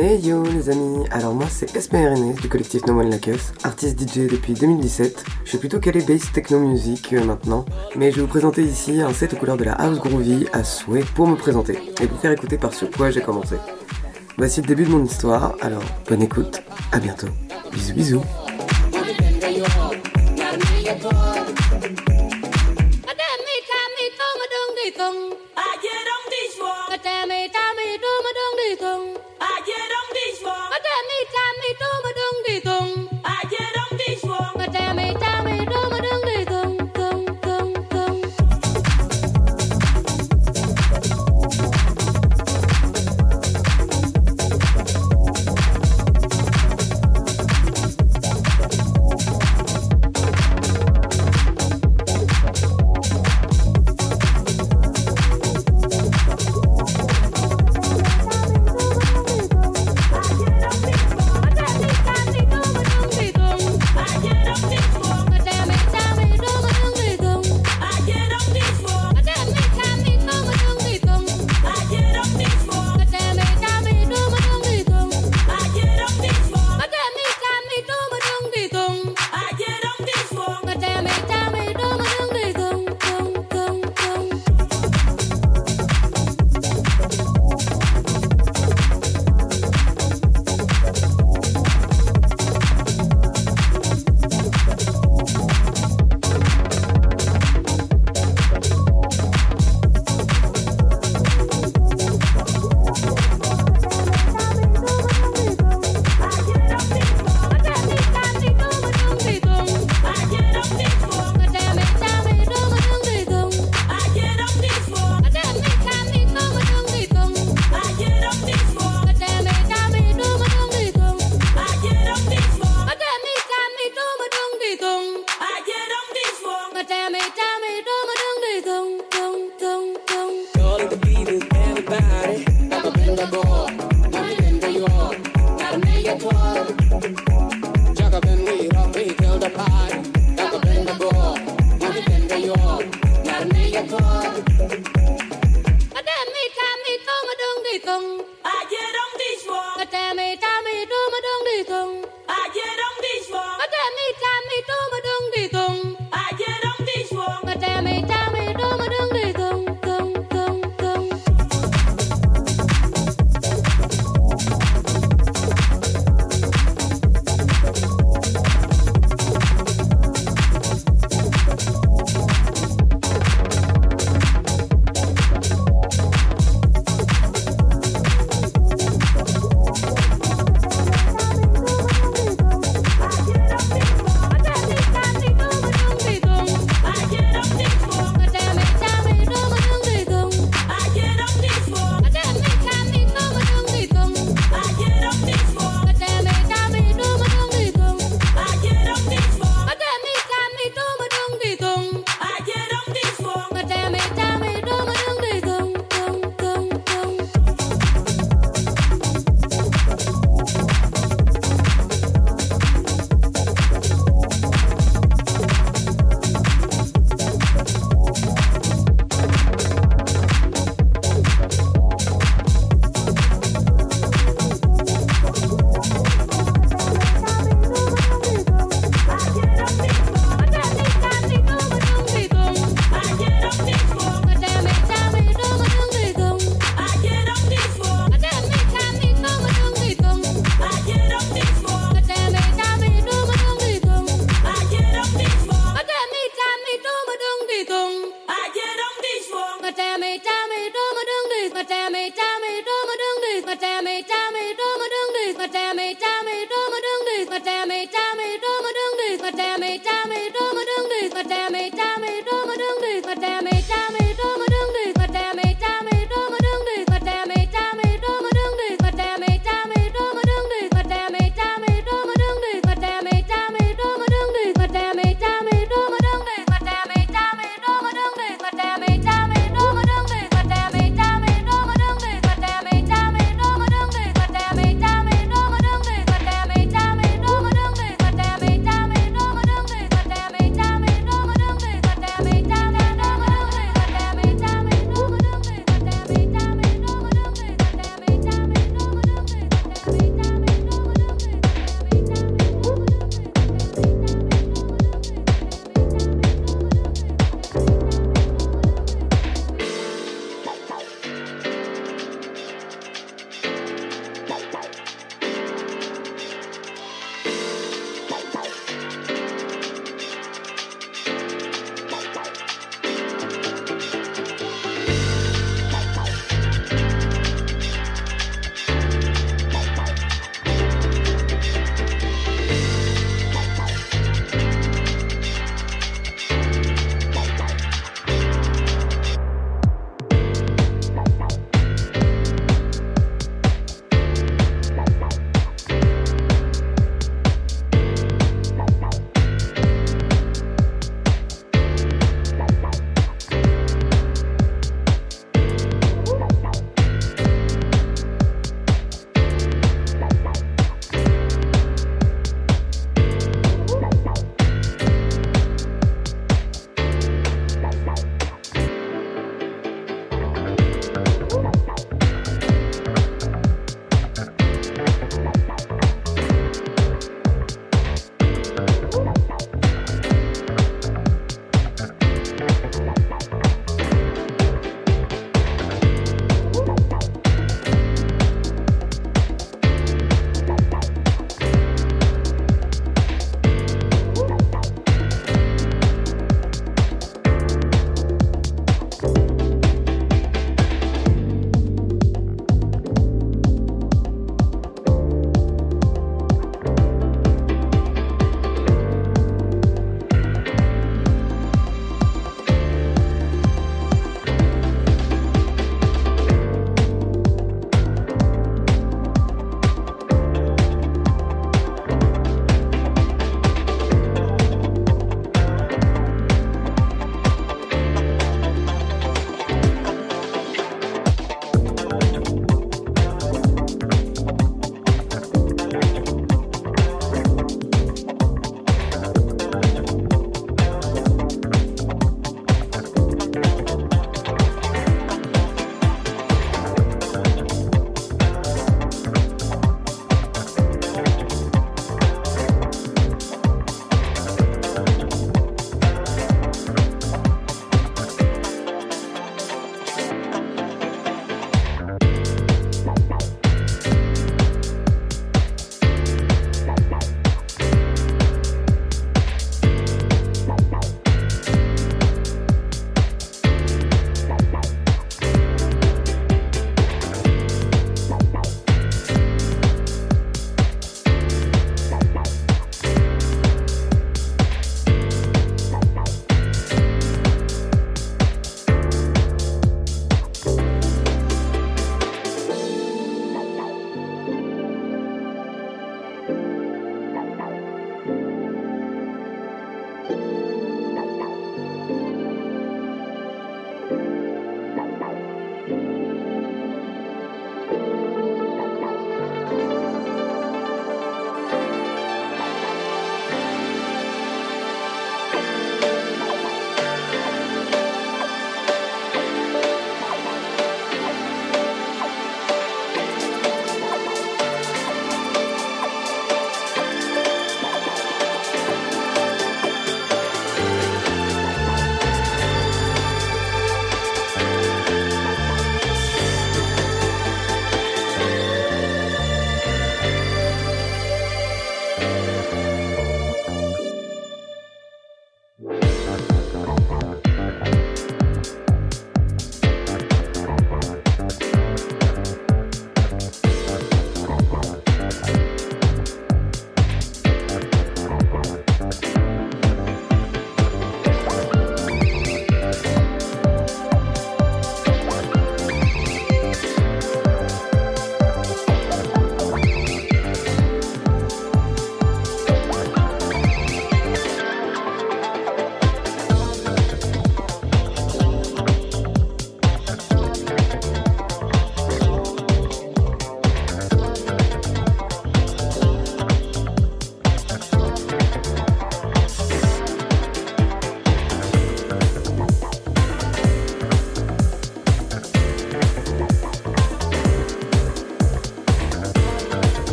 Hey yo les amis, alors moi c'est SPRNS du collectif No One Like Us, artiste DJ depuis 2017. Je suis plutôt calé bass techno music euh, maintenant, mais je vais vous présenter ici un set aux couleurs de la house groovy à souhait pour me présenter et vous faire écouter par sur quoi j'ai commencé. Voici le début de mon histoire, alors bonne écoute, à bientôt, bisous bisous.